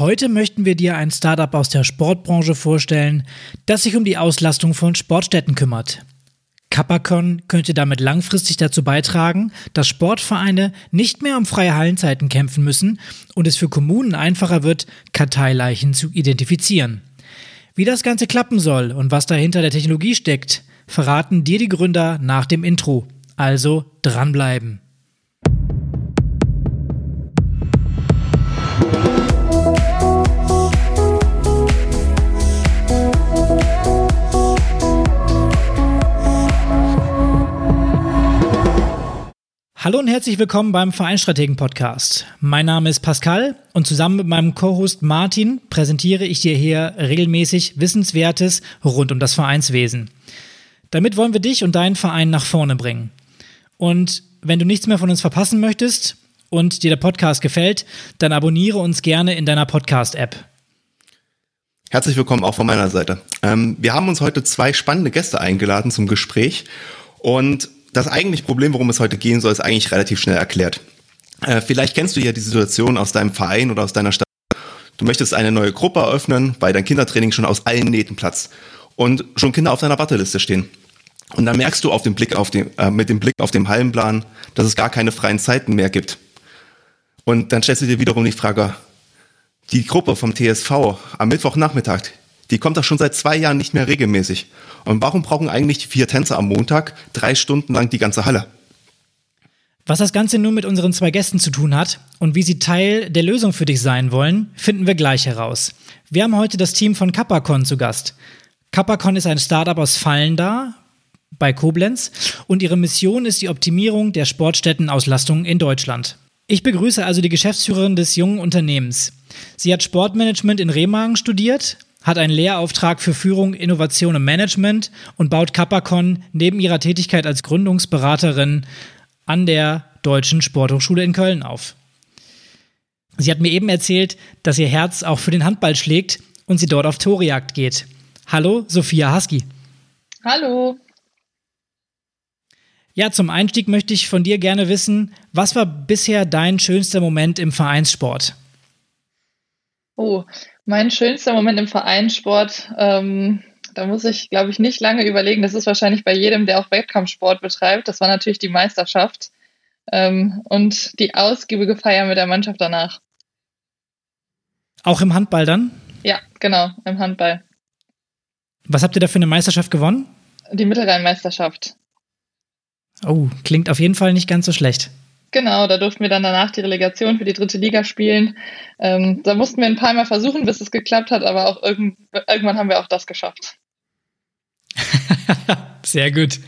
Heute möchten wir dir ein Startup aus der Sportbranche vorstellen, das sich um die Auslastung von Sportstätten kümmert. Capacon könnte damit langfristig dazu beitragen, dass Sportvereine nicht mehr um freie Hallenzeiten kämpfen müssen und es für Kommunen einfacher wird, Karteileichen zu identifizieren. Wie das Ganze klappen soll und was dahinter der Technologie steckt, verraten dir die Gründer nach dem Intro. Also dranbleiben. Hallo und herzlich willkommen beim Vereinstrategen Podcast. Mein Name ist Pascal und zusammen mit meinem Co-Host Martin präsentiere ich dir hier regelmäßig Wissenswertes rund um das Vereinswesen. Damit wollen wir dich und deinen Verein nach vorne bringen. Und wenn du nichts mehr von uns verpassen möchtest und dir der Podcast gefällt, dann abonniere uns gerne in deiner Podcast-App. Herzlich willkommen auch von meiner Seite. Ähm, wir haben uns heute zwei spannende Gäste eingeladen zum Gespräch und das eigentliche Problem, worum es heute gehen soll, ist eigentlich relativ schnell erklärt. Äh, vielleicht kennst du ja die Situation aus deinem Verein oder aus deiner Stadt. Du möchtest eine neue Gruppe eröffnen, weil dein Kindertraining schon aus allen Nähten platzt und schon Kinder auf deiner Warteliste stehen. Und dann merkst du auf den Blick auf den, äh, mit dem Blick auf den Hallenplan, dass es gar keine freien Zeiten mehr gibt. Und dann stellst du dir wiederum die Frage, die Gruppe vom TSV am Mittwochnachmittag, die kommt doch schon seit zwei Jahren nicht mehr regelmäßig. Und warum brauchen eigentlich vier Tänzer am Montag drei Stunden lang die ganze Halle? Was das Ganze nun mit unseren zwei Gästen zu tun hat und wie sie Teil der Lösung für dich sein wollen, finden wir gleich heraus. Wir haben heute das Team von Capacon zu Gast. Capacon ist ein Startup aus Fallenda bei Koblenz und ihre Mission ist die Optimierung der Sportstättenauslastung in Deutschland. Ich begrüße also die Geschäftsführerin des jungen Unternehmens. Sie hat Sportmanagement in Remagen studiert hat einen Lehrauftrag für Führung, Innovation und Management und baut Capacon neben ihrer Tätigkeit als Gründungsberaterin an der Deutschen Sporthochschule in Köln auf. Sie hat mir eben erzählt, dass ihr Herz auch für den Handball schlägt und sie dort auf Torejagd geht. Hallo, Sophia Husky. Hallo. Ja, zum Einstieg möchte ich von dir gerne wissen, was war bisher dein schönster Moment im Vereinssport? Oh, mein schönster Moment im Vereinssport, ähm, da muss ich, glaube ich, nicht lange überlegen. Das ist wahrscheinlich bei jedem, der auch Wettkampfsport betreibt. Das war natürlich die Meisterschaft ähm, und die ausgiebige Feier mit der Mannschaft danach. Auch im Handball dann? Ja, genau, im Handball. Was habt ihr da für eine Meisterschaft gewonnen? Die Mittelrhein-Meisterschaft. Oh, klingt auf jeden Fall nicht ganz so schlecht. Genau, da durften wir dann danach die Relegation für die dritte Liga spielen. Ähm, da mussten wir ein paar Mal versuchen, bis es geklappt hat, aber auch irgend, irgendwann haben wir auch das geschafft. Sehr gut.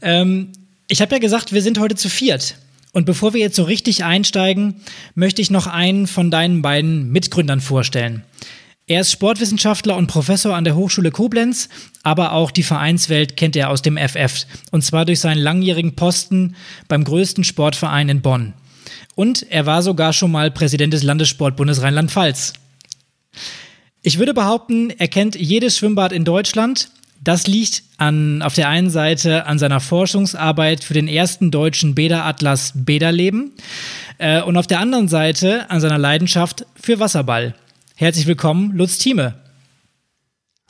Ähm, ich habe ja gesagt, wir sind heute zu viert. Und bevor wir jetzt so richtig einsteigen, möchte ich noch einen von deinen beiden Mitgründern vorstellen. Er ist Sportwissenschaftler und Professor an der Hochschule Koblenz, aber auch die Vereinswelt kennt er aus dem FF. Und zwar durch seinen langjährigen Posten beim größten Sportverein in Bonn. Und er war sogar schon mal Präsident des Landessportbundes Rheinland-Pfalz. Ich würde behaupten, er kennt jedes Schwimmbad in Deutschland. Das liegt an, auf der einen Seite an seiner Forschungsarbeit für den ersten deutschen Bäderatlas Bäderleben äh, und auf der anderen Seite an seiner Leidenschaft für Wasserball. Herzlich willkommen, Lutz Thieme.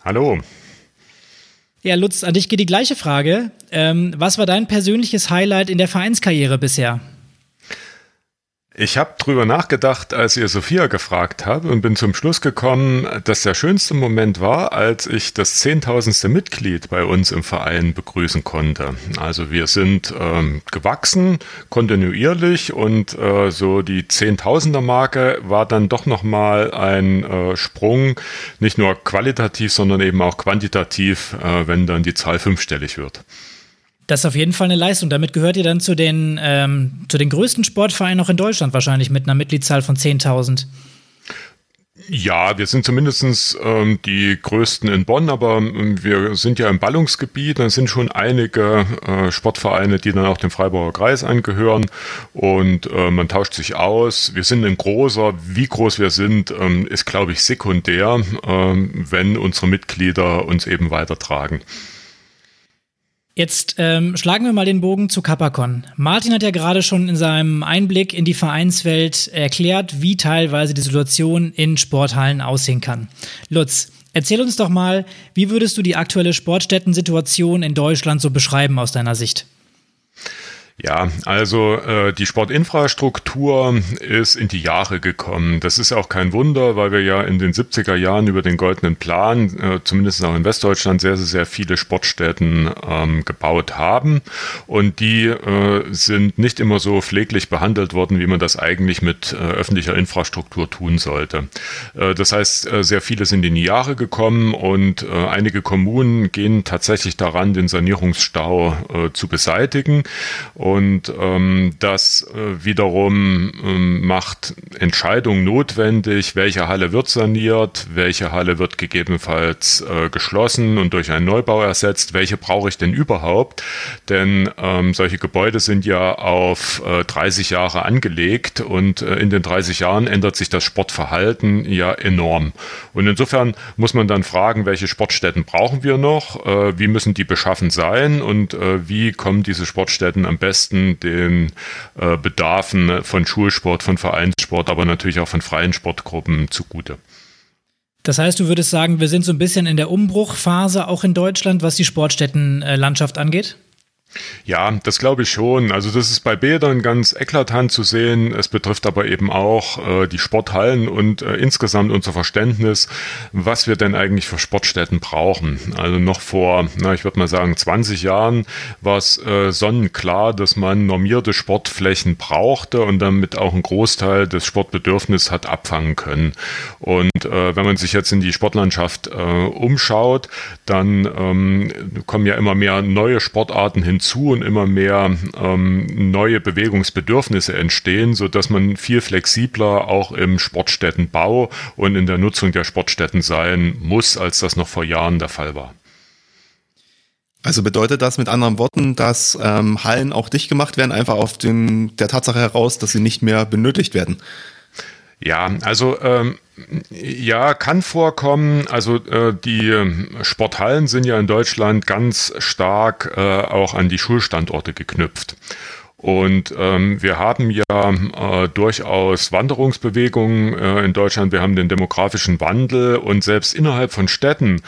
Hallo. Ja, Lutz, an dich geht die gleiche Frage. Ähm, was war dein persönliches Highlight in der Vereinskarriere bisher? Ich habe drüber nachgedacht, als ihr Sophia gefragt habt und bin zum Schluss gekommen, dass der schönste Moment war, als ich das zehntausendste Mitglied bei uns im Verein begrüßen konnte. Also wir sind ähm, gewachsen, kontinuierlich und äh, so die Zehntausender Marke war dann doch nochmal ein äh, Sprung, nicht nur qualitativ, sondern eben auch quantitativ, äh, wenn dann die Zahl fünfstellig wird. Das ist auf jeden Fall eine Leistung. Damit gehört ihr dann zu den, ähm, zu den größten Sportvereinen auch in Deutschland wahrscheinlich mit einer Mitgliedszahl von 10.000. Ja, wir sind zumindest ähm, die größten in Bonn, aber ähm, wir sind ja im Ballungsgebiet. Da sind schon einige äh, Sportvereine, die dann auch dem Freiburger Kreis angehören und äh, man tauscht sich aus. Wir sind ein großer. Wie groß wir sind, ähm, ist, glaube ich, sekundär, ähm, wenn unsere Mitglieder uns eben weitertragen. Jetzt ähm, schlagen wir mal den Bogen zu Capacon. Martin hat ja gerade schon in seinem Einblick in die Vereinswelt erklärt, wie teilweise die Situation in Sporthallen aussehen kann. Lutz, erzähl uns doch mal, wie würdest du die aktuelle Sportstätten-Situation in Deutschland so beschreiben aus deiner Sicht? Ja, also äh, die Sportinfrastruktur ist in die Jahre gekommen. Das ist auch kein Wunder, weil wir ja in den 70er Jahren über den goldenen Plan, äh, zumindest auch in Westdeutschland, sehr, sehr, sehr viele Sportstätten ähm, gebaut haben. Und die äh, sind nicht immer so pfleglich behandelt worden, wie man das eigentlich mit äh, öffentlicher Infrastruktur tun sollte. Äh, das heißt, äh, sehr viele sind in die Jahre gekommen und äh, einige Kommunen gehen tatsächlich daran, den Sanierungsstau äh, zu beseitigen. Und ähm, das äh, wiederum ähm, macht Entscheidungen notwendig, welche Halle wird saniert, welche Halle wird gegebenenfalls äh, geschlossen und durch einen Neubau ersetzt, welche brauche ich denn überhaupt? Denn ähm, solche Gebäude sind ja auf äh, 30 Jahre angelegt und äh, in den 30 Jahren ändert sich das Sportverhalten ja enorm. Und insofern muss man dann fragen, welche Sportstätten brauchen wir noch, äh, wie müssen die beschaffen sein? Und äh, wie kommen diese Sportstätten am besten besten den äh, Bedarfen von Schulsport, von Vereinssport, aber natürlich auch von freien Sportgruppen zugute. Das heißt, du würdest sagen, wir sind so ein bisschen in der Umbruchphase auch in Deutschland, was die Sportstättenlandschaft angeht? Ja, das glaube ich schon. Also das ist bei Bädern ganz eklatant zu sehen. Es betrifft aber eben auch äh, die Sporthallen und äh, insgesamt unser Verständnis, was wir denn eigentlich für Sportstätten brauchen. Also noch vor, na, ich würde mal sagen, 20 Jahren war es äh, sonnenklar, dass man normierte Sportflächen brauchte und damit auch einen Großteil des Sportbedürfnisses hat abfangen können. Und äh, wenn man sich jetzt in die Sportlandschaft äh, umschaut, dann ähm, kommen ja immer mehr neue Sportarten hinzu hinzu und immer mehr ähm, neue Bewegungsbedürfnisse entstehen, so dass man viel flexibler auch im Sportstättenbau und in der Nutzung der Sportstätten sein muss, als das noch vor Jahren der Fall war. Also bedeutet das mit anderen Worten, dass ähm, Hallen auch dicht gemacht werden, einfach auf dem, der Tatsache heraus, dass sie nicht mehr benötigt werden? Ja, also ähm, ja, kann vorkommen. Also äh, die ähm, Sporthallen sind ja in Deutschland ganz stark äh, auch an die Schulstandorte geknüpft. Und ähm, wir haben ja äh, durchaus Wanderungsbewegungen äh, in Deutschland. Wir haben den demografischen Wandel und selbst innerhalb von Städten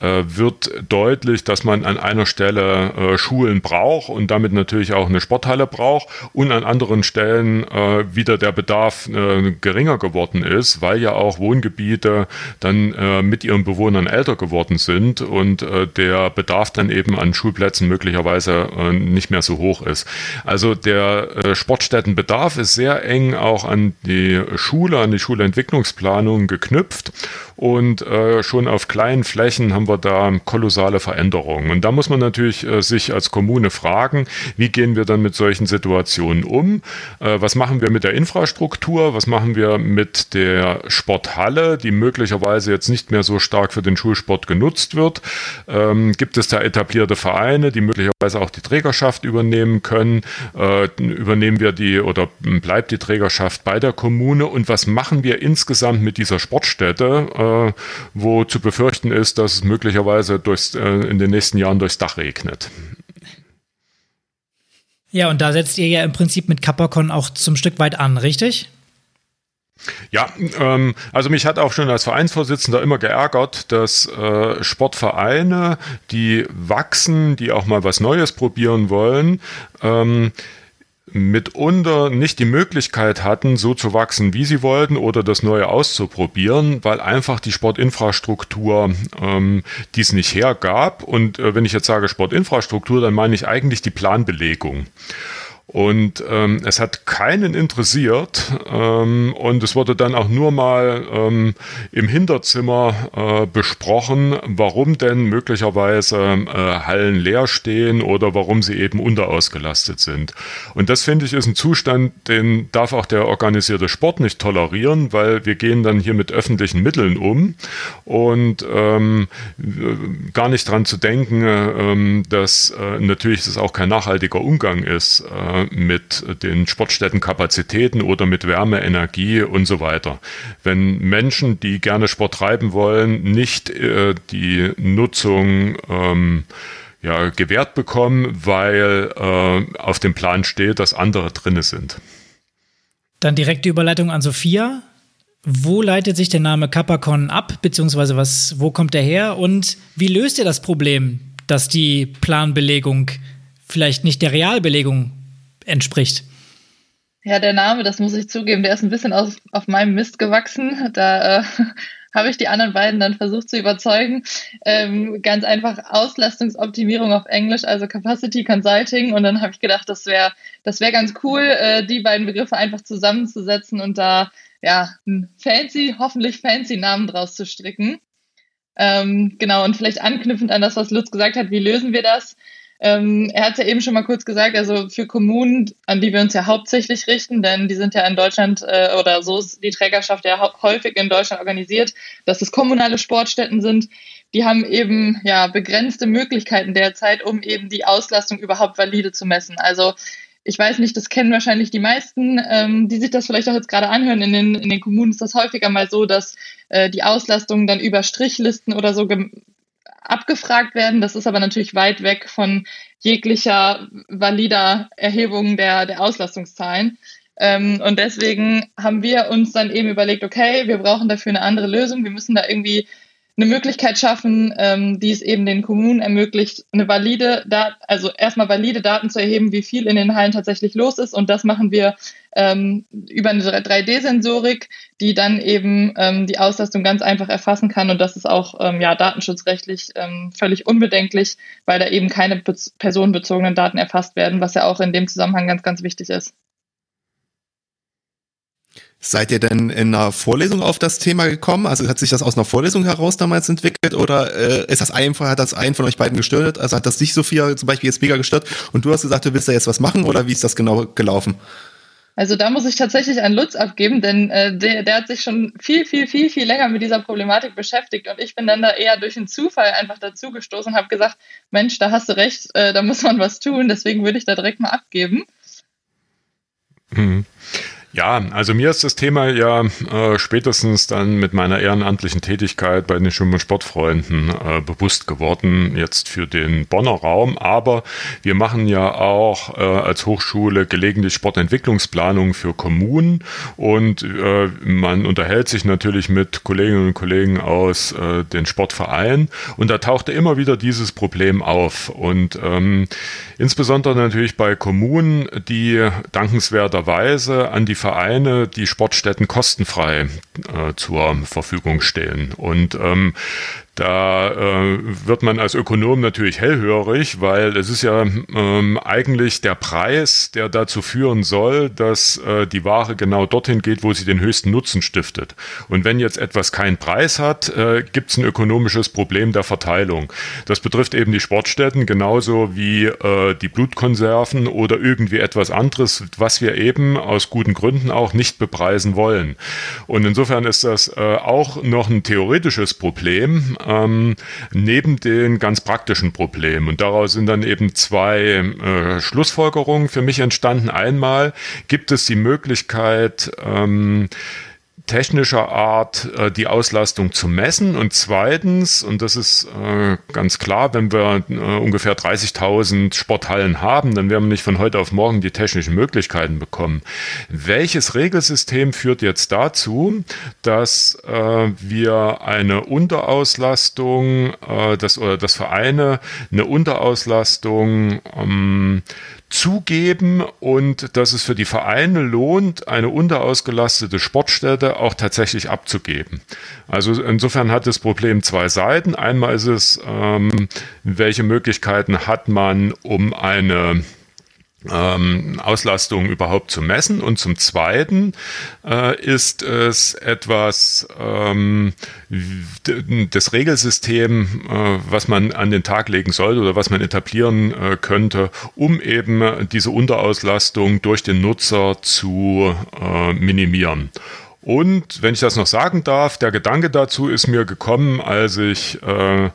äh, wird deutlich, dass man an einer Stelle äh, Schulen braucht und damit natürlich auch eine Sporthalle braucht und an anderen Stellen äh, wieder der Bedarf äh, geringer geworden ist, weil ja auch Wohngebiete dann äh, mit ihren Bewohnern älter geworden sind und äh, der Bedarf dann eben an Schulplätzen möglicherweise äh, nicht mehr so hoch ist. Also der äh, Sportstättenbedarf ist sehr eng auch an die Schule, an die Schulentwicklungsplanung geknüpft und äh, schon auf kleinen Flächen haben wir da kolossale Veränderungen. Und da muss man natürlich äh, sich als Kommune fragen, wie gehen wir dann mit solchen Situationen um? Äh, was machen wir mit der Infrastruktur? Was machen wir mit der Sporthalle, die möglicherweise jetzt nicht mehr so stark für den Schulsport genutzt wird? Ähm, gibt es da etablierte Vereine, die möglicherweise auch die Trägerschaft übernehmen können? Äh, übernehmen wir die oder bleibt die Trägerschaft bei der Kommune? Und was machen wir insgesamt mit dieser Sportstätte? Äh, wo zu befürchten ist, dass es möglicherweise durchs, äh, in den nächsten Jahren durchs Dach regnet. Ja, und da setzt ihr ja im Prinzip mit Capacon auch zum Stück weit an, richtig? Ja, ähm, also mich hat auch schon als Vereinsvorsitzender immer geärgert, dass äh, Sportvereine, die wachsen, die auch mal was Neues probieren wollen, ähm, mitunter nicht die Möglichkeit hatten, so zu wachsen, wie sie wollten oder das Neue auszuprobieren, weil einfach die Sportinfrastruktur ähm, dies nicht hergab. Und äh, wenn ich jetzt sage Sportinfrastruktur, dann meine ich eigentlich die Planbelegung. Und ähm, es hat keinen interessiert ähm, und es wurde dann auch nur mal ähm, im Hinterzimmer äh, besprochen, warum denn möglicherweise äh, Hallen leer stehen oder warum sie eben unterausgelastet sind. Und das finde ich ist ein Zustand, den darf auch der organisierte Sport nicht tolerieren, weil wir gehen dann hier mit öffentlichen Mitteln um und ähm, gar nicht dran zu denken, äh, dass äh, natürlich das auch kein nachhaltiger Umgang ist mit den Sportstättenkapazitäten oder mit Wärme, Energie und so weiter. Wenn Menschen, die gerne Sport treiben wollen, nicht äh, die Nutzung ähm, ja, gewährt bekommen, weil äh, auf dem Plan steht, dass andere drinne sind. Dann direkte Überleitung an Sophia. Wo leitet sich der Name Capacon ab, beziehungsweise was, wo kommt er her und wie löst ihr das Problem, dass die Planbelegung vielleicht nicht der Realbelegung entspricht? Ja, der Name, das muss ich zugeben, der ist ein bisschen auf, auf meinem Mist gewachsen. Da äh, habe ich die anderen beiden dann versucht zu überzeugen. Ähm, ganz einfach Auslastungsoptimierung auf Englisch, also Capacity Consulting. Und dann habe ich gedacht, das wäre das wäre ganz cool, äh, die beiden Begriffe einfach zusammenzusetzen und da ja einen fancy, hoffentlich fancy Namen draus zu stricken. Ähm, genau, und vielleicht anknüpfend an das, was Lutz gesagt hat, wie lösen wir das? Ähm, er hat es ja eben schon mal kurz gesagt, also für Kommunen, an die wir uns ja hauptsächlich richten, denn die sind ja in Deutschland äh, oder so ist die Trägerschaft ja häufig in Deutschland organisiert, dass es kommunale Sportstätten sind. Die haben eben ja begrenzte Möglichkeiten derzeit, um eben die Auslastung überhaupt valide zu messen. Also ich weiß nicht, das kennen wahrscheinlich die meisten, ähm, die sich das vielleicht auch jetzt gerade anhören. In den, in den Kommunen ist das häufiger mal so, dass äh, die Auslastungen dann über Strichlisten oder so abgefragt werden. Das ist aber natürlich weit weg von jeglicher valider Erhebung der, der Auslastungszahlen. Ähm, und deswegen haben wir uns dann eben überlegt, okay, wir brauchen dafür eine andere Lösung. Wir müssen da irgendwie eine Möglichkeit schaffen, ähm, die es eben den Kommunen ermöglicht, eine valide Dat also erstmal valide Daten zu erheben, wie viel in den Hallen tatsächlich los ist. Und das machen wir ähm, über eine 3D-Sensorik, die dann eben ähm, die Auslastung ganz einfach erfassen kann. Und das ist auch ähm, ja, datenschutzrechtlich ähm, völlig unbedenklich, weil da eben keine personenbezogenen Daten erfasst werden, was ja auch in dem Zusammenhang ganz, ganz wichtig ist. Seid ihr denn in einer Vorlesung auf das Thema gekommen? Also hat sich das aus einer Vorlesung heraus damals entwickelt oder äh, ist das einfach, hat das einen von euch beiden gestört? Also hat das dich, Sophia, zum Beispiel jetzt mega gestört und du hast gesagt, du willst da jetzt was machen oder wie ist das genau gelaufen? Also da muss ich tatsächlich an Lutz abgeben, denn äh, der, der hat sich schon viel, viel, viel, viel länger mit dieser Problematik beschäftigt und ich bin dann da eher durch einen Zufall einfach dazugestoßen und habe gesagt, Mensch, da hast du recht, äh, da muss man was tun, deswegen würde ich da direkt mal abgeben. Mhm. Ja, also mir ist das Thema ja äh, spätestens dann mit meiner ehrenamtlichen Tätigkeit bei den Schwimm- und Sportfreunden äh, bewusst geworden, jetzt für den Bonner Raum. Aber wir machen ja auch äh, als Hochschule gelegentlich Sportentwicklungsplanung für Kommunen und äh, man unterhält sich natürlich mit Kolleginnen und Kollegen aus äh, den Sportvereinen und da tauchte immer wieder dieses Problem auf. Und ähm, insbesondere natürlich bei Kommunen, die dankenswerterweise an die Vereine die Sportstätten kostenfrei äh, zur Verfügung stehen. Und ähm, da äh, wird man als Ökonom natürlich hellhörig, weil es ist ja ähm, eigentlich der Preis, der dazu führen soll, dass äh, die Ware genau dorthin geht, wo sie den höchsten Nutzen stiftet. Und wenn jetzt etwas keinen Preis hat, äh, gibt es ein ökonomisches Problem der Verteilung. Das betrifft eben die Sportstätten genauso wie äh, die Blutkonserven oder irgendwie etwas anderes, was wir eben aus guten Gründen auch nicht bepreisen wollen. Und insofern ist das äh, auch noch ein theoretisches Problem ähm, neben den ganz praktischen Problemen. Und daraus sind dann eben zwei äh, Schlussfolgerungen für mich entstanden. Einmal gibt es die Möglichkeit, ähm, technischer Art äh, die Auslastung zu messen und zweitens, und das ist äh, ganz klar, wenn wir äh, ungefähr 30.000 Sporthallen haben, dann werden wir nicht von heute auf morgen die technischen Möglichkeiten bekommen. Welches Regelsystem führt jetzt dazu, dass äh, wir eine Unterauslastung, äh, das, oder das Vereine eine Unterauslastung ähm, zugeben und dass es für die Vereine lohnt, eine unterausgelastete Sportstätte auch tatsächlich abzugeben. Also insofern hat das Problem zwei Seiten. Einmal ist es, ähm, welche Möglichkeiten hat man, um eine ähm, Auslastung überhaupt zu messen. Und zum Zweiten äh, ist es etwas, ähm, das Regelsystem, äh, was man an den Tag legen sollte oder was man etablieren äh, könnte, um eben diese Unterauslastung durch den Nutzer zu äh, minimieren. Und wenn ich das noch sagen darf, der Gedanke dazu ist mir gekommen, als ich äh,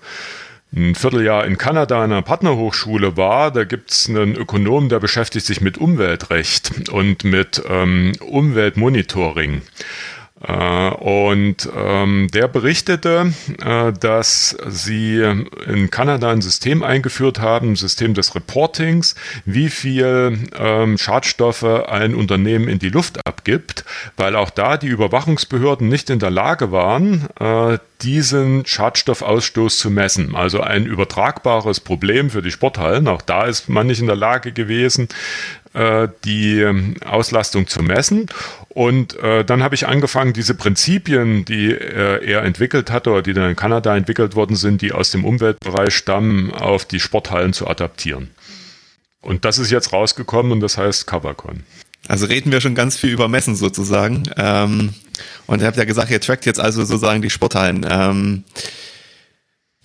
ein Vierteljahr in Kanada an einer Partnerhochschule war, da gibt es einen Ökonom, der beschäftigt sich mit Umweltrecht und mit ähm, Umweltmonitoring. Äh, und ähm, der berichtete, äh, dass sie in Kanada ein System eingeführt haben, ein System des Reportings, wie viel ähm, Schadstoffe ein Unternehmen in die Luft abgibt, weil auch da die Überwachungsbehörden nicht in der Lage waren, äh, diesen Schadstoffausstoß zu messen. Also ein übertragbares Problem für die Sporthallen. Auch da ist man nicht in der Lage gewesen, die Auslastung zu messen. Und äh, dann habe ich angefangen, diese Prinzipien, die äh, er entwickelt hatte oder die dann in Kanada entwickelt worden sind, die aus dem Umweltbereich stammen, auf die Sporthallen zu adaptieren. Und das ist jetzt rausgekommen und das heißt Cavacon. Also reden wir schon ganz viel über Messen sozusagen. Ähm, und ihr habt ja gesagt, ihr trackt jetzt also sozusagen die Sporthallen. Ähm,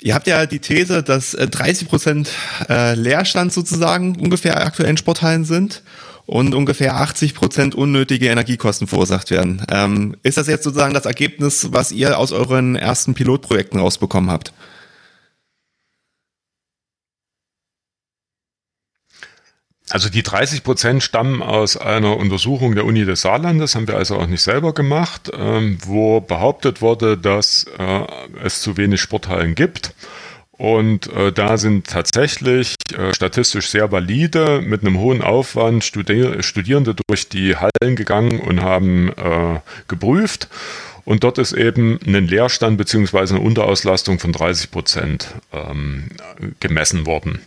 ihr habt ja die These, dass 30 äh, Prozent äh, Leerstand sozusagen ungefähr aktuell in Sporthallen sind und ungefähr 80 Prozent unnötige Energiekosten verursacht werden. Ähm, ist das jetzt sozusagen das Ergebnis, was ihr aus euren ersten Pilotprojekten rausbekommen habt? Also die 30 Prozent stammen aus einer Untersuchung der Uni des Saarlandes, haben wir also auch nicht selber gemacht, ähm, wo behauptet wurde, dass äh, es zu wenig Sporthallen gibt. Und äh, da sind tatsächlich äh, statistisch sehr valide mit einem hohen Aufwand Studi Studierende durch die Hallen gegangen und haben äh, geprüft. Und dort ist eben ein Leerstand bzw. eine Unterauslastung von 30 Prozent ähm, gemessen worden.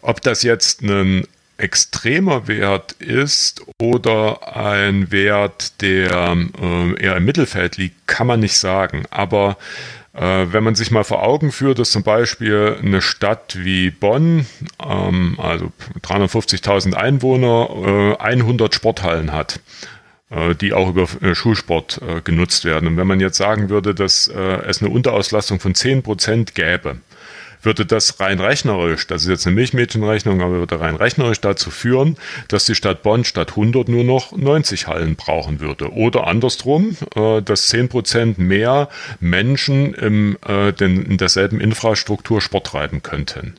Ob das jetzt ein extremer Wert ist oder ein Wert, der äh, eher im Mittelfeld liegt, kann man nicht sagen. Aber äh, wenn man sich mal vor Augen führt, dass zum Beispiel eine Stadt wie Bonn, ähm, also 350.000 Einwohner, äh, 100 Sporthallen hat, äh, die auch über äh, Schulsport äh, genutzt werden. Und wenn man jetzt sagen würde, dass es eine Unterauslastung von 10% gäbe, würde das rein rechnerisch, das ist jetzt eine Milchmädchenrechnung, aber würde rein rechnerisch dazu führen, dass die Stadt Bonn statt 100 nur noch 90 Hallen brauchen würde. Oder andersrum, äh, dass 10 Prozent mehr Menschen im, äh, in derselben Infrastruktur Sport treiben könnten.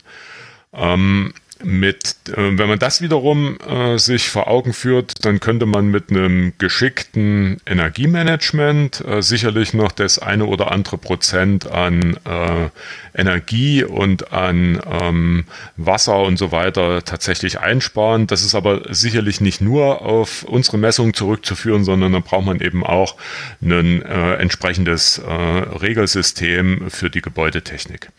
Ähm, mit, äh, wenn man das wiederum äh, sich vor Augen führt, dann könnte man mit einem geschickten Energiemanagement äh, sicherlich noch das eine oder andere Prozent an äh, Energie und an ähm, Wasser und so weiter tatsächlich einsparen. Das ist aber sicherlich nicht nur auf unsere Messungen zurückzuführen, sondern da braucht man eben auch ein äh, entsprechendes äh, Regelsystem für die Gebäudetechnik.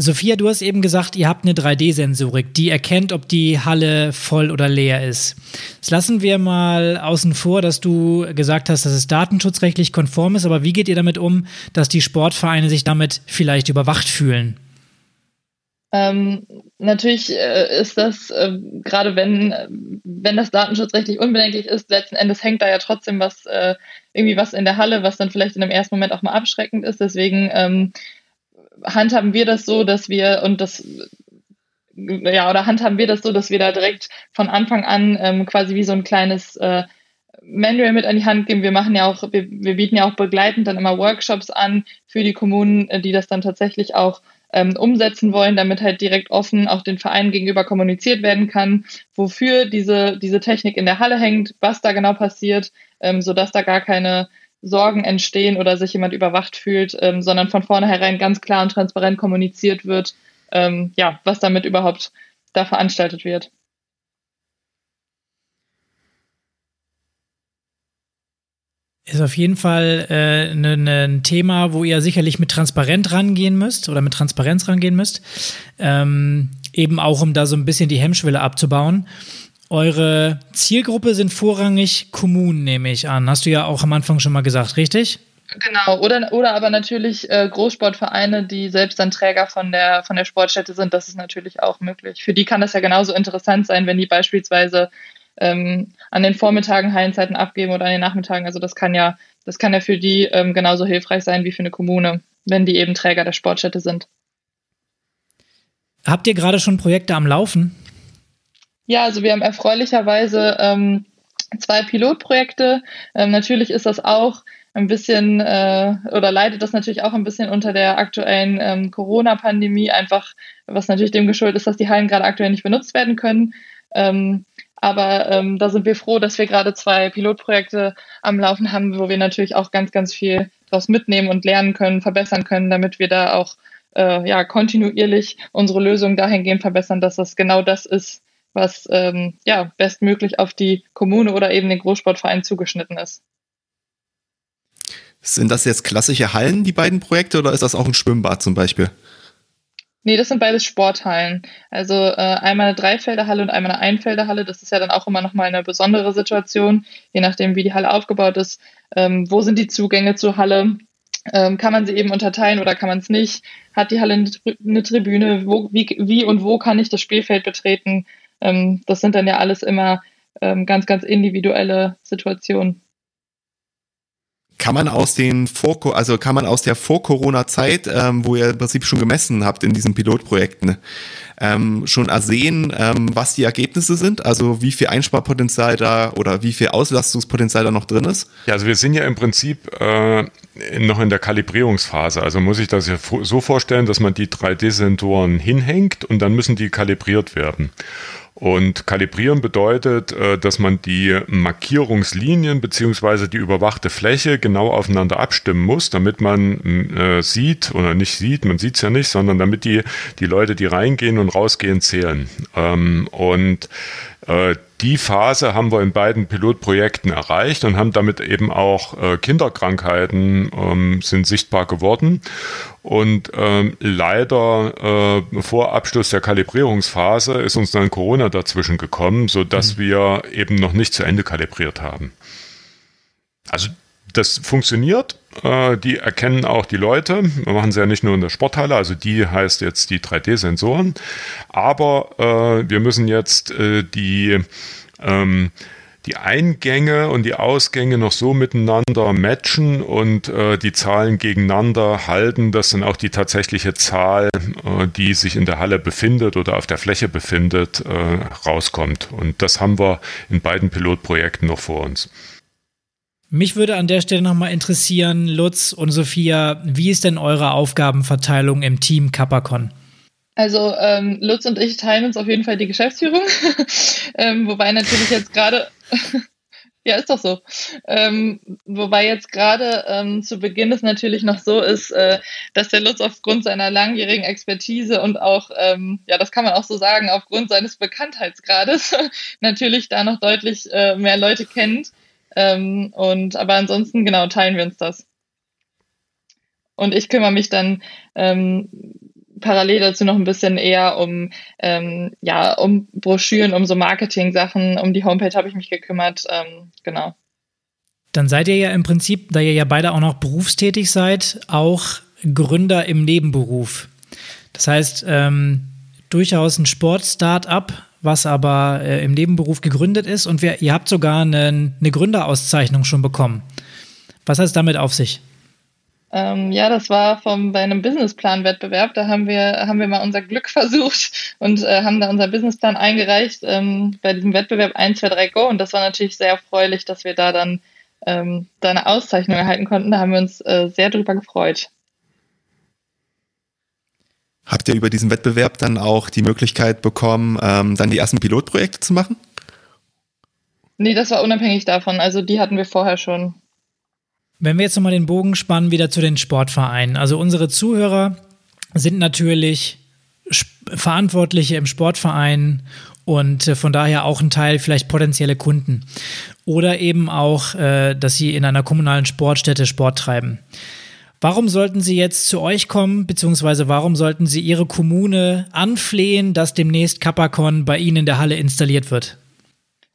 Sophia, du hast eben gesagt, ihr habt eine 3D-Sensorik, die erkennt, ob die Halle voll oder leer ist. Jetzt lassen wir mal außen vor, dass du gesagt hast, dass es datenschutzrechtlich konform ist, aber wie geht ihr damit um, dass die Sportvereine sich damit vielleicht überwacht fühlen? Ähm, natürlich äh, ist das, äh, gerade wenn, wenn das datenschutzrechtlich unbedenklich ist, letzten Endes hängt da ja trotzdem was, äh, irgendwie was in der Halle, was dann vielleicht in dem ersten Moment auch mal abschreckend ist. Deswegen ähm, handhaben wir das so, dass wir und das ja, oder handhaben wir das so, dass wir da direkt von Anfang an ähm, quasi wie so ein kleines äh, Manual mit an die Hand geben. Wir machen ja auch, wir, wir bieten ja auch begleitend dann immer Workshops an für die Kommunen, äh, die das dann tatsächlich auch ähm, umsetzen wollen, damit halt direkt offen auch den Vereinen gegenüber kommuniziert werden kann, wofür diese, diese Technik in der Halle hängt, was da genau passiert, ähm, sodass da gar keine Sorgen entstehen oder sich jemand überwacht fühlt, ähm, sondern von vornherein ganz klar und transparent kommuniziert wird, ähm, ja, was damit überhaupt da veranstaltet wird. Ist auf jeden Fall äh, ne, ne, ein Thema, wo ihr sicherlich mit Transparenz rangehen müsst oder mit Transparenz rangehen müsst. Ähm, eben auch, um da so ein bisschen die Hemmschwelle abzubauen. Eure Zielgruppe sind vorrangig Kommunen, nehme ich an. Hast du ja auch am Anfang schon mal gesagt, richtig? Genau, oder, oder aber natürlich äh, Großsportvereine, die selbst dann Träger von der, von der Sportstätte sind, das ist natürlich auch möglich. Für die kann das ja genauso interessant sein, wenn die beispielsweise ähm, an den Vormittagen Hallenzeiten abgeben oder an den Nachmittagen. Also das kann ja, das kann ja für die ähm, genauso hilfreich sein wie für eine Kommune, wenn die eben Träger der Sportstätte sind. Habt ihr gerade schon Projekte am Laufen? Ja, also wir haben erfreulicherweise ähm, zwei Pilotprojekte. Ähm, natürlich ist das auch ein bisschen äh, oder leidet das natürlich auch ein bisschen unter der aktuellen ähm, Corona-Pandemie, einfach was natürlich dem geschuldet ist, dass die Hallen gerade aktuell nicht benutzt werden können. Ähm, Aber ähm, da sind wir froh, dass wir gerade zwei Pilotprojekte am Laufen haben, wo wir natürlich auch ganz, ganz viel daraus mitnehmen und lernen können, verbessern können, damit wir da auch äh, ja, kontinuierlich unsere Lösung dahingehend verbessern, dass das genau das ist, was ähm, ja, bestmöglich auf die Kommune oder eben den Großsportverein zugeschnitten ist. Sind das jetzt klassische Hallen, die beiden Projekte, oder ist das auch ein Schwimmbad zum Beispiel? Nee, das sind beides Sporthallen. Also äh, einmal eine Dreifelderhalle und einmal eine Einfelderhalle. Das ist ja dann auch immer nochmal eine besondere Situation, je nachdem, wie die Halle aufgebaut ist. Ähm, wo sind die Zugänge zur Halle? Ähm, kann man sie eben unterteilen oder kann man es nicht? Hat die Halle eine, Tribüne? Wo, wie, wie und wo kann ich das Spielfeld betreten? Ähm, das sind dann ja alles immer ähm, ganz, ganz individuelle Situationen. Kann man aus den vor, also kann man aus der Vor-Corona-Zeit, ähm, wo ihr im Prinzip schon gemessen habt in diesen Pilotprojekten, ähm, schon ersehen, ähm, was die Ergebnisse sind? Also wie viel Einsparpotenzial da oder wie viel Auslastungspotenzial da noch drin ist? Ja, also wir sind ja im Prinzip äh, noch in der Kalibrierungsphase. Also muss ich das ja so vorstellen, dass man die 3D-Sensoren hinhängt und dann müssen die kalibriert werden. Und kalibrieren bedeutet, äh, dass man die Markierungslinien beziehungsweise die überwachte Fläche genau aufeinander abstimmen muss, damit man äh, sieht oder nicht sieht, man sieht es ja nicht, sondern damit die, die Leute, die reingehen und rausgehen, zählen. Ähm, und äh, die Phase haben wir in beiden Pilotprojekten erreicht und haben damit eben auch äh, Kinderkrankheiten ähm, sind sichtbar geworden. Und ähm, leider äh, vor Abschluss der Kalibrierungsphase ist uns dann Corona dazwischen gekommen, sodass mhm. wir eben noch nicht zu Ende kalibriert haben. Also das funktioniert. Äh, die erkennen auch die Leute. Wir machen sie ja nicht nur in der Sporthalle, also die heißt jetzt die 3D-Sensoren. Aber äh, wir müssen jetzt äh, die, ähm, die Eingänge und die Ausgänge noch so miteinander matchen und äh, die Zahlen gegeneinander halten, dass dann auch die tatsächliche Zahl, äh, die sich in der Halle befindet oder auf der Fläche befindet, äh, rauskommt. Und das haben wir in beiden Pilotprojekten noch vor uns. Mich würde an der Stelle nochmal interessieren, Lutz und Sophia, wie ist denn eure Aufgabenverteilung im Team Kapakon? Also ähm, Lutz und ich teilen uns auf jeden Fall die Geschäftsführung, ähm, wobei natürlich jetzt gerade, ja ist doch so, ähm, wobei jetzt gerade ähm, zu Beginn es natürlich noch so ist, äh, dass der Lutz aufgrund seiner langjährigen Expertise und auch, ähm, ja das kann man auch so sagen, aufgrund seines Bekanntheitsgrades natürlich da noch deutlich äh, mehr Leute kennt ähm, und aber ansonsten genau teilen wir uns das. Und ich kümmere mich dann ähm, parallel dazu noch ein bisschen eher um ähm, ja um Broschüren, um so Marketing-Sachen, um die Homepage habe ich mich gekümmert. Ähm, genau. Dann seid ihr ja im Prinzip, da ihr ja beide auch noch berufstätig seid, auch Gründer im Nebenberuf. Das heißt, ähm, durchaus ein Sport-Startup, was aber äh, im Nebenberuf gegründet ist und wir, ihr habt sogar eine, eine Gründerauszeichnung schon bekommen. Was hat es damit auf sich? Ähm, ja, das war vom, bei einem Businessplan-Wettbewerb. Da haben wir, haben wir mal unser Glück versucht und äh, haben da unser Businessplan eingereicht ähm, bei diesem Wettbewerb 1, 2, 3 Go. Und das war natürlich sehr erfreulich, dass wir da dann ähm, da eine Auszeichnung erhalten konnten. Da haben wir uns äh, sehr drüber gefreut. Habt ihr über diesen Wettbewerb dann auch die Möglichkeit bekommen, ähm, dann die ersten Pilotprojekte zu machen? Nee, das war unabhängig davon. Also die hatten wir vorher schon. Wenn wir jetzt nochmal den Bogen spannen, wieder zu den Sportvereinen. Also unsere Zuhörer sind natürlich Verantwortliche im Sportverein und äh, von daher auch ein Teil vielleicht potenzielle Kunden. Oder eben auch, äh, dass sie in einer kommunalen Sportstätte Sport treiben. Warum sollten Sie jetzt zu euch kommen, beziehungsweise warum sollten Sie Ihre Kommune anflehen, dass demnächst Kapakon bei Ihnen in der Halle installiert wird?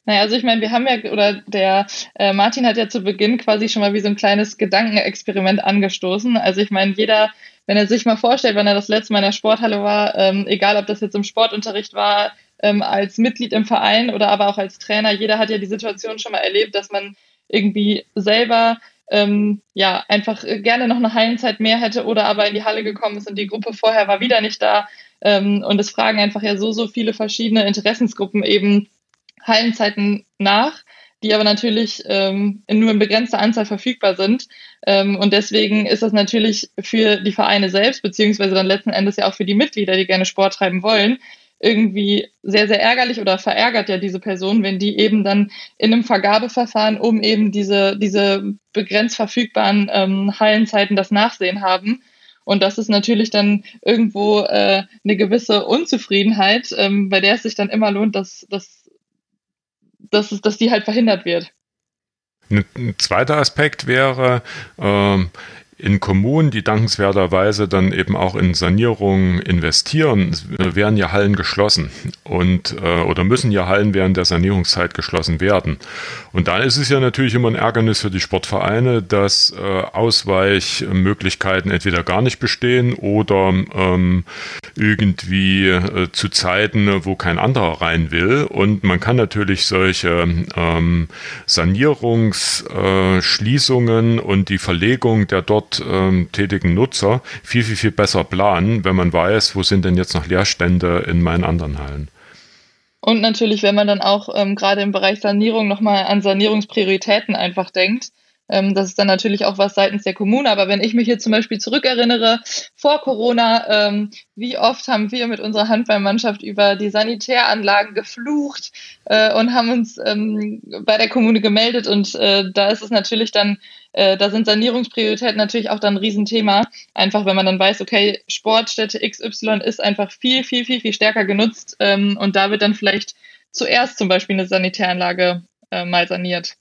Naja, also ich meine, wir haben ja, oder der äh, Martin hat ja zu Beginn quasi schon mal wie so ein kleines Gedankenexperiment angestoßen. Also ich meine, jeder, wenn er sich mal vorstellt, wenn er das letzte Mal in der Sporthalle war, ähm, egal ob das jetzt im Sportunterricht war, ähm, als Mitglied im Verein oder aber auch als Trainer, jeder hat ja die Situation schon mal erlebt, dass man irgendwie selber ähm, ja einfach gerne noch eine Hallenzeit mehr hätte oder aber in die Halle gekommen ist und die Gruppe vorher war wieder nicht da. Ähm, und es fragen einfach ja so, so viele verschiedene Interessensgruppen eben Hallenzeiten nach, die aber natürlich ähm, nur in begrenzter Anzahl verfügbar sind. Ähm, und deswegen ist das natürlich für die Vereine selbst, beziehungsweise dann letzten Endes ja auch für die Mitglieder, die gerne Sport treiben wollen, irgendwie sehr, sehr ärgerlich oder verärgert ja diese Person, wenn die eben dann in einem Vergabeverfahren um eben diese, diese begrenzt verfügbaren ähm, Hallenzeiten das Nachsehen haben. Und das ist natürlich dann irgendwo äh, eine gewisse Unzufriedenheit, ähm, bei der es sich dann immer lohnt, dass, dass, dass, dass die halt verhindert wird. Ein zweiter Aspekt wäre, ähm, in Kommunen, die dankenswerterweise dann eben auch in Sanierungen investieren, werden ja Hallen geschlossen und äh, oder müssen ja Hallen während der Sanierungszeit geschlossen werden. Und da ist es ja natürlich immer ein Ärgernis für die Sportvereine, dass äh, Ausweichmöglichkeiten entweder gar nicht bestehen oder ähm, irgendwie äh, zu Zeiten, wo kein anderer rein will. Und man kann natürlich solche ähm, Sanierungsschließungen und die Verlegung der dort ähm, tätigen Nutzer viel, viel, viel besser planen, wenn man weiß, wo sind denn jetzt noch Leerstände in meinen anderen Hallen. Und natürlich, wenn man dann auch ähm, gerade im Bereich Sanierung nochmal an Sanierungsprioritäten einfach denkt, ähm, das ist dann natürlich auch was seitens der Kommune. Aber wenn ich mich hier zum Beispiel zurückerinnere, vor Corona, ähm, wie oft haben wir mit unserer Handballmannschaft über die Sanitäranlagen geflucht äh, und haben uns ähm, bei der Kommune gemeldet. Und äh, da ist es natürlich dann, äh, da sind Sanierungsprioritäten natürlich auch dann ein Riesenthema. Einfach, wenn man dann weiß, okay, Sportstätte XY ist einfach viel, viel, viel, viel stärker genutzt. Ähm, und da wird dann vielleicht zuerst zum Beispiel eine Sanitäranlage äh, mal saniert.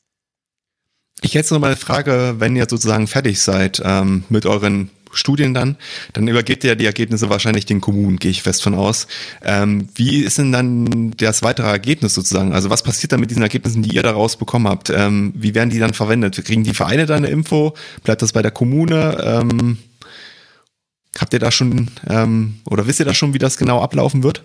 Ich hätte noch mal eine Frage, wenn ihr sozusagen fertig seid ähm, mit euren Studien dann, dann übergebt ihr die Ergebnisse wahrscheinlich den Kommunen, gehe ich fest von aus. Ähm, wie ist denn dann das weitere Ergebnis sozusagen? Also was passiert dann mit diesen Ergebnissen, die ihr daraus bekommen habt? Ähm, wie werden die dann verwendet? Kriegen die Vereine dann eine Info? Bleibt das bei der Kommune? Ähm, habt ihr da schon ähm, oder wisst ihr da schon, wie das genau ablaufen wird?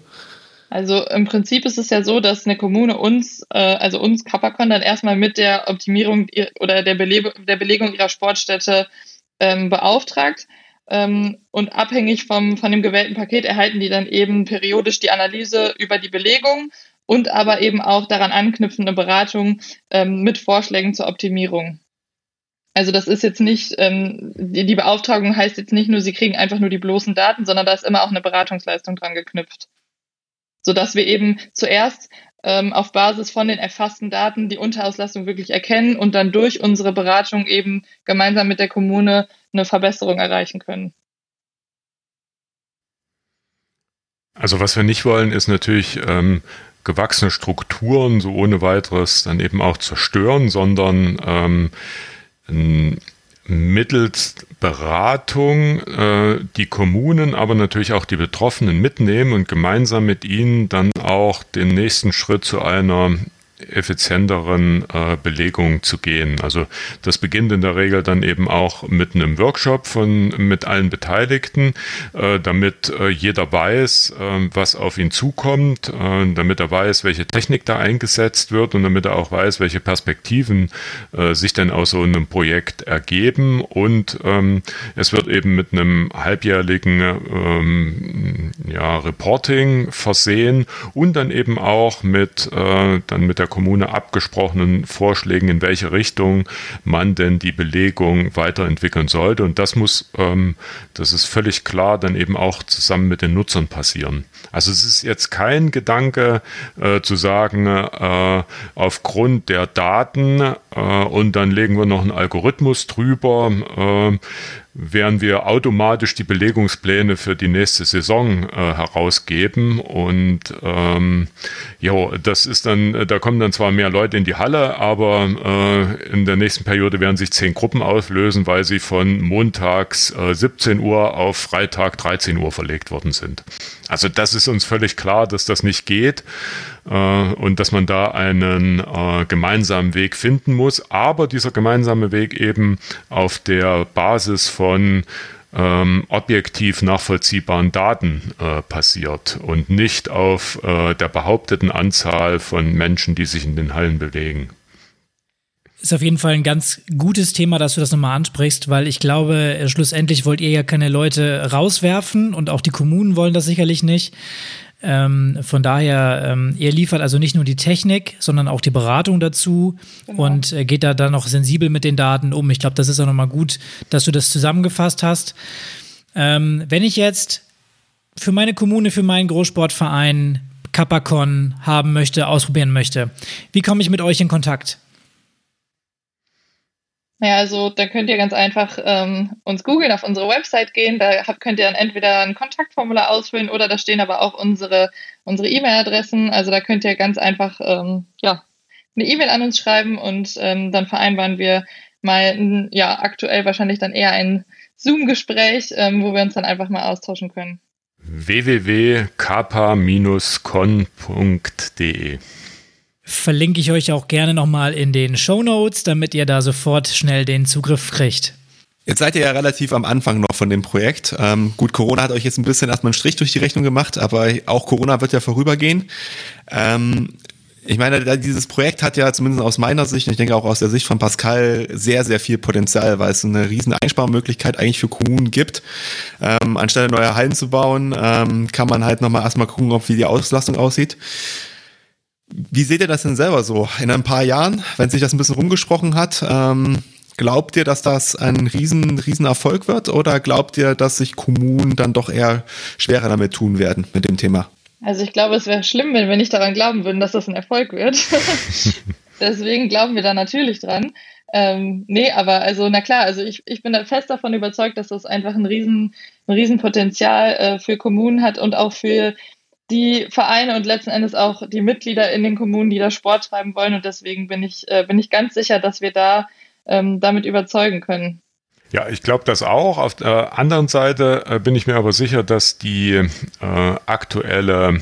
Also im Prinzip ist es ja so, dass eine Kommune uns, äh, also uns Kapakon dann erstmal mit der Optimierung oder der, Belebe der Belegung ihrer Sportstätte ähm, beauftragt. Ähm, und abhängig vom, von dem gewählten Paket erhalten die dann eben periodisch die Analyse über die Belegung und aber eben auch daran anknüpfende Beratung ähm, mit Vorschlägen zur Optimierung. Also das ist jetzt nicht, ähm, die, die Beauftragung heißt jetzt nicht nur, sie kriegen einfach nur die bloßen Daten, sondern da ist immer auch eine Beratungsleistung dran geknüpft sodass wir eben zuerst ähm, auf Basis von den erfassten Daten die Unterauslastung wirklich erkennen und dann durch unsere Beratung eben gemeinsam mit der Kommune eine Verbesserung erreichen können. Also was wir nicht wollen, ist natürlich ähm, gewachsene Strukturen so ohne weiteres dann eben auch zerstören, sondern ähm, mittels Beratung äh, die Kommunen, aber natürlich auch die Betroffenen mitnehmen und gemeinsam mit ihnen dann auch den nächsten Schritt zu einer effizienteren äh, Belegung zu gehen. Also das beginnt in der Regel dann eben auch mit einem Workshop von mit allen Beteiligten, äh, damit äh, jeder weiß, äh, was auf ihn zukommt, äh, damit er weiß, welche Technik da eingesetzt wird und damit er auch weiß, welche Perspektiven äh, sich denn aus so einem Projekt ergeben. Und ähm, es wird eben mit einem halbjährlichen ähm, ja, Reporting versehen und dann eben auch mit dann mit der der Kommune abgesprochenen Vorschlägen, in welche Richtung man denn die Belegung weiterentwickeln sollte. Und das muss, ähm, das ist völlig klar, dann eben auch zusammen mit den Nutzern passieren. Also es ist jetzt kein Gedanke äh, zu sagen, äh, aufgrund der Daten äh, und dann legen wir noch einen Algorithmus drüber, äh, werden wir automatisch die Belegungspläne für die nächste Saison äh, herausgeben. Und ähm, jo, das ist dann, da kommen dann zwar mehr Leute in die Halle, aber äh, in der nächsten Periode werden sich zehn Gruppen auflösen, weil sie von montags äh, 17 Uhr auf Freitag 13 Uhr verlegt worden sind. Also das ist uns völlig klar, dass das nicht geht und dass man da einen äh, gemeinsamen Weg finden muss. Aber dieser gemeinsame Weg eben auf der Basis von ähm, objektiv nachvollziehbaren Daten äh, passiert und nicht auf äh, der behaupteten Anzahl von Menschen, die sich in den Hallen bewegen. Ist auf jeden Fall ein ganz gutes Thema, dass du das nochmal ansprichst, weil ich glaube, schlussendlich wollt ihr ja keine Leute rauswerfen und auch die Kommunen wollen das sicherlich nicht. Ähm, von daher, ähm, ihr liefert also nicht nur die Technik, sondern auch die Beratung dazu genau. und äh, geht da dann noch sensibel mit den Daten um. Ich glaube, das ist auch nochmal gut, dass du das zusammengefasst hast. Ähm, wenn ich jetzt für meine Kommune, für meinen Großsportverein Kapakon haben möchte, ausprobieren möchte, wie komme ich mit euch in Kontakt? Naja, also da könnt ihr ganz einfach ähm, uns googeln, auf unsere Website gehen. Da habt, könnt ihr dann entweder ein Kontaktformular ausfüllen oder da stehen aber auch unsere unsere E-Mail-Adressen. Also da könnt ihr ganz einfach ähm, ja eine E-Mail an uns schreiben und ähm, dann vereinbaren wir mal ja aktuell wahrscheinlich dann eher ein Zoom-Gespräch, ähm, wo wir uns dann einfach mal austauschen können. www.kapa-con.de Verlinke ich euch auch gerne nochmal in den Show Notes, damit ihr da sofort schnell den Zugriff kriegt. Jetzt seid ihr ja relativ am Anfang noch von dem Projekt. Ähm, gut, Corona hat euch jetzt ein bisschen erstmal einen Strich durch die Rechnung gemacht, aber auch Corona wird ja vorübergehen. Ähm, ich meine, dieses Projekt hat ja zumindest aus meiner Sicht, und ich denke auch aus der Sicht von Pascal, sehr, sehr viel Potenzial, weil es eine riesen Einsparmöglichkeit eigentlich für Kommunen gibt. Ähm, anstelle neue Hallen zu bauen, ähm, kann man halt nochmal erstmal gucken, ob wie die Auslastung aussieht. Wie seht ihr das denn selber so in ein paar Jahren, wenn sich das ein bisschen rumgesprochen hat? Ähm, glaubt ihr, dass das ein riesen, riesen Erfolg wird oder glaubt ihr, dass sich Kommunen dann doch eher schwerer damit tun werden mit dem Thema? Also ich glaube, es wäre schlimm, wenn wir nicht daran glauben würden, dass das ein Erfolg wird. Deswegen glauben wir da natürlich dran. Ähm, nee, aber also na klar, also ich, ich bin da fest davon überzeugt, dass das einfach ein riesen, ein riesen Potenzial äh, für Kommunen hat und auch für die Vereine und letzten Endes auch die Mitglieder in den Kommunen, die da Sport treiben wollen. Und deswegen bin ich, äh, bin ich ganz sicher, dass wir da ähm, damit überzeugen können. Ja, ich glaube das auch. Auf der anderen Seite äh, bin ich mir aber sicher, dass die äh, aktuelle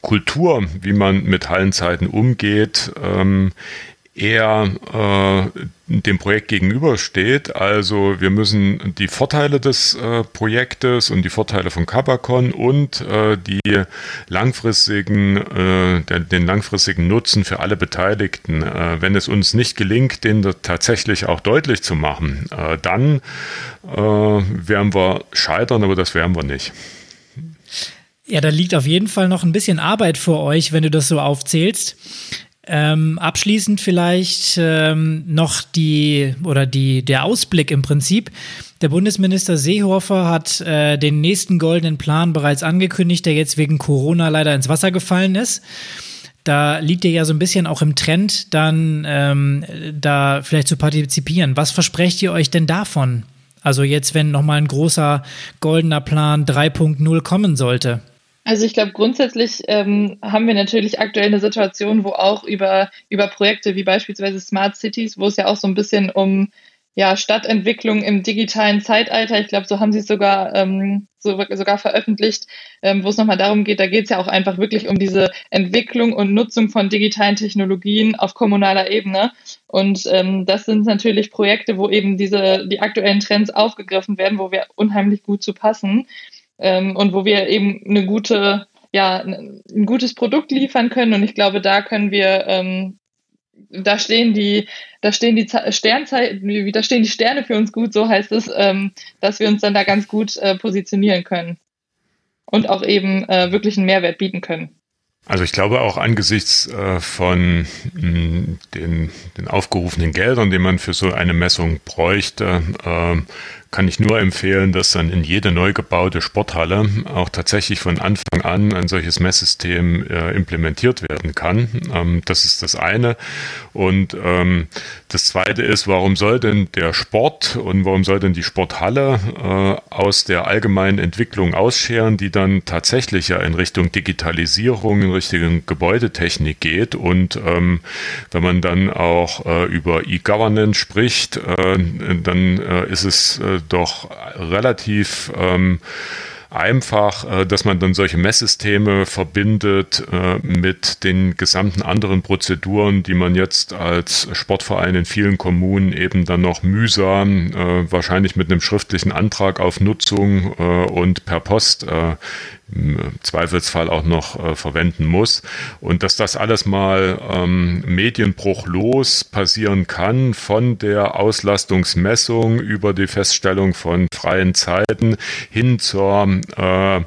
Kultur, wie man mit Hallenzeiten umgeht, ähm, eher äh, dem Projekt gegenübersteht. Also wir müssen die Vorteile des äh, Projektes und die Vorteile von Cabacon und äh, die langfristigen, äh, den, den, langfristigen Nutzen für alle Beteiligten, äh, wenn es uns nicht gelingt, den tatsächlich auch deutlich zu machen, äh, dann werden wir scheitern, aber das werden wir nicht. Ja, da liegt auf jeden Fall noch ein bisschen Arbeit vor euch, wenn du das so aufzählst. Ähm, abschließend vielleicht ähm, noch die oder die, der Ausblick im Prinzip. Der Bundesminister Seehofer hat äh, den nächsten goldenen Plan bereits angekündigt, der jetzt wegen Corona leider ins Wasser gefallen ist. Da liegt ihr ja so ein bisschen auch im Trend, dann ähm, da vielleicht zu partizipieren. Was versprecht ihr euch denn davon? Also jetzt, wenn nochmal ein großer goldener Plan 3.0 kommen sollte. Also ich glaube, grundsätzlich ähm, haben wir natürlich aktuell eine Situation, wo auch über, über Projekte wie beispielsweise Smart Cities, wo es ja auch so ein bisschen um ja, Stadtentwicklung im digitalen Zeitalter, ich glaube, so haben sie es sogar, ähm, so, sogar veröffentlicht, ähm, wo es nochmal darum geht, da geht es ja auch einfach wirklich um diese Entwicklung und Nutzung von digitalen Technologien auf kommunaler Ebene. Und ähm, das sind natürlich Projekte, wo eben diese, die aktuellen Trends aufgegriffen werden, wo wir unheimlich gut zu passen ähm, und wo wir eben eine gute, ja, ein gutes Produkt liefern können. Und ich glaube, da können wir, ähm, da stehen die, da stehen die Sternzeichen, da stehen die Sterne für uns gut, so heißt es, ähm, dass wir uns dann da ganz gut äh, positionieren können und auch eben äh, wirklich einen Mehrwert bieten können. Also ich glaube auch angesichts äh, von mh, mm, den, den aufgerufenen Geldern, die man für so eine Messung bräuchte, äh, kann ich nur empfehlen, dass dann in jede neu gebaute Sporthalle auch tatsächlich von Anfang an ein solches Messsystem äh, implementiert werden kann. Ähm, das ist das eine. Und ähm, das zweite ist, warum soll denn der Sport und warum soll denn die Sporthalle äh, aus der allgemeinen Entwicklung ausscheren, die dann tatsächlich ja in Richtung Digitalisierung, in Richtung Gebäudetechnik geht. Und ähm, wenn man dann auch äh, über E-Governance spricht, äh, dann äh, ist es äh, doch relativ ähm, einfach, äh, dass man dann solche Messsysteme verbindet äh, mit den gesamten anderen Prozeduren, die man jetzt als Sportverein in vielen Kommunen eben dann noch mühsam, äh, wahrscheinlich mit einem schriftlichen Antrag auf Nutzung und per Post im Zweifelsfall auch noch äh, verwenden muss. Und dass das alles mal ähm, medienbruchlos passieren kann, von der Auslastungsmessung über die Feststellung von freien Zeiten hin zur äh,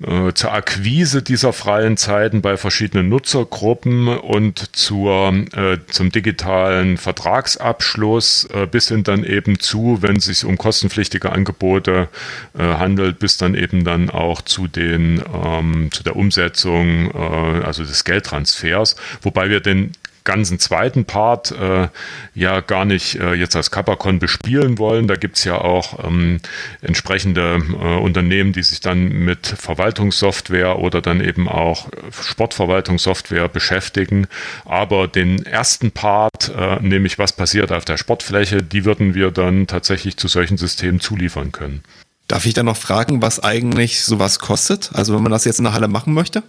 äh, zur Akquise dieser freien Zeiten bei verschiedenen Nutzergruppen und zur, äh, zum digitalen Vertragsabschluss äh, bis hin dann eben zu, wenn es sich um kostenpflichtige Angebote äh, handelt, bis dann eben dann auch zu den ähm, zu der Umsetzung, äh, also des Geldtransfers, wobei wir den ganzen zweiten Part äh, ja gar nicht äh, jetzt als Capacon bespielen wollen. Da gibt es ja auch ähm, entsprechende äh, Unternehmen, die sich dann mit Verwaltungssoftware oder dann eben auch Sportverwaltungssoftware beschäftigen. Aber den ersten Part, äh, nämlich was passiert auf der Sportfläche, die würden wir dann tatsächlich zu solchen Systemen zuliefern können. Darf ich dann noch fragen, was eigentlich sowas kostet? Also wenn man das jetzt in der Halle machen möchte?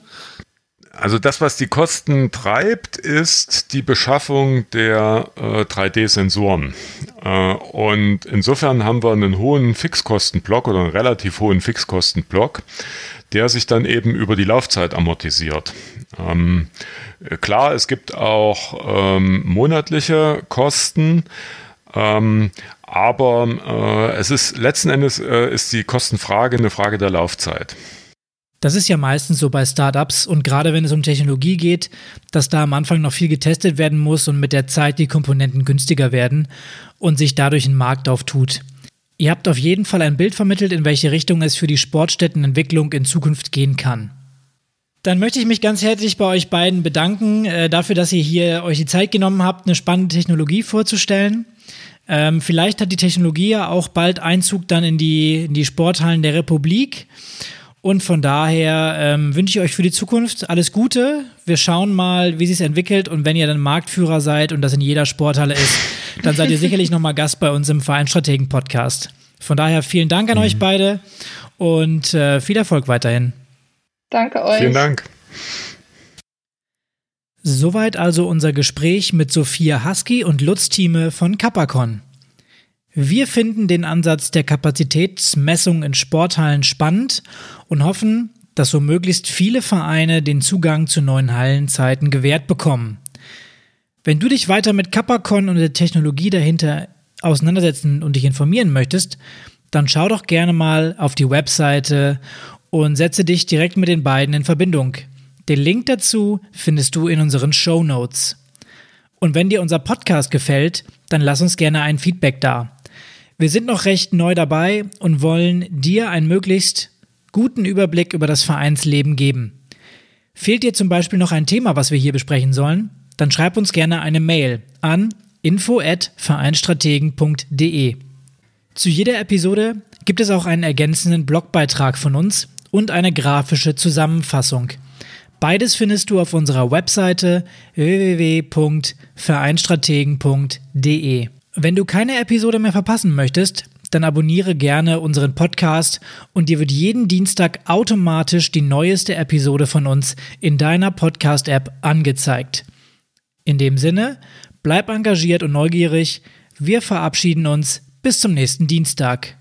Also das, was die Kosten treibt, ist die Beschaffung der äh, 3D-Sensoren. Äh, und insofern haben wir einen hohen Fixkostenblock oder einen relativ hohen Fixkostenblock, der sich dann eben über die Laufzeit amortisiert. Ähm, klar, es gibt auch ähm, monatliche Kosten. Ähm, aber äh, es ist letzten Endes äh, ist die Kostenfrage eine Frage der Laufzeit. Das ist ja meistens so bei Startups und gerade wenn es um Technologie geht, dass da am Anfang noch viel getestet werden muss und mit der Zeit die Komponenten günstiger werden und sich dadurch ein Markt auftut. Ihr habt auf jeden Fall ein Bild vermittelt, in welche Richtung es für die Sportstättenentwicklung in Zukunft gehen kann. Dann möchte ich mich ganz herzlich bei euch beiden bedanken äh, dafür, dass ihr hier euch die Zeit genommen habt, eine spannende Technologie vorzustellen. Ähm, vielleicht hat die Technologie ja auch bald Einzug dann in die, in die Sporthallen der Republik. Und von daher ähm, wünsche ich euch für die Zukunft alles Gute. Wir schauen mal, wie sich entwickelt. Und wenn ihr dann Marktführer seid und das in jeder Sporthalle ist, dann seid ihr sicherlich nochmal Gast bei uns im Vereinstrategen Podcast. Von daher vielen Dank an mhm. euch beide und äh, viel Erfolg weiterhin. Danke euch. Vielen Dank. Soweit also unser Gespräch mit Sophia Husky und Lutz Thieme von Capacon. Wir finden den Ansatz der Kapazitätsmessung in Sporthallen spannend und hoffen, dass so möglichst viele Vereine den Zugang zu neuen Hallenzeiten gewährt bekommen. Wenn du dich weiter mit Capacon und der Technologie dahinter auseinandersetzen und dich informieren möchtest, dann schau doch gerne mal auf die Webseite und setze dich direkt mit den beiden in Verbindung. Den Link dazu findest du in unseren Show Notes. Und wenn dir unser Podcast gefällt, dann lass uns gerne ein Feedback da. Wir sind noch recht neu dabei und wollen dir einen möglichst guten Überblick über das Vereinsleben geben. Fehlt dir zum Beispiel noch ein Thema, was wir hier besprechen sollen? Dann schreib uns gerne eine Mail an info@vereinstrategen.de. Zu jeder Episode gibt es auch einen ergänzenden Blogbeitrag von uns und eine grafische Zusammenfassung. Beides findest du auf unserer Webseite www.vereinstrategen.de. Wenn du keine Episode mehr verpassen möchtest, dann abonniere gerne unseren Podcast und dir wird jeden Dienstag automatisch die neueste Episode von uns in deiner Podcast-App angezeigt. In dem Sinne, bleib engagiert und neugierig. Wir verabschieden uns bis zum nächsten Dienstag.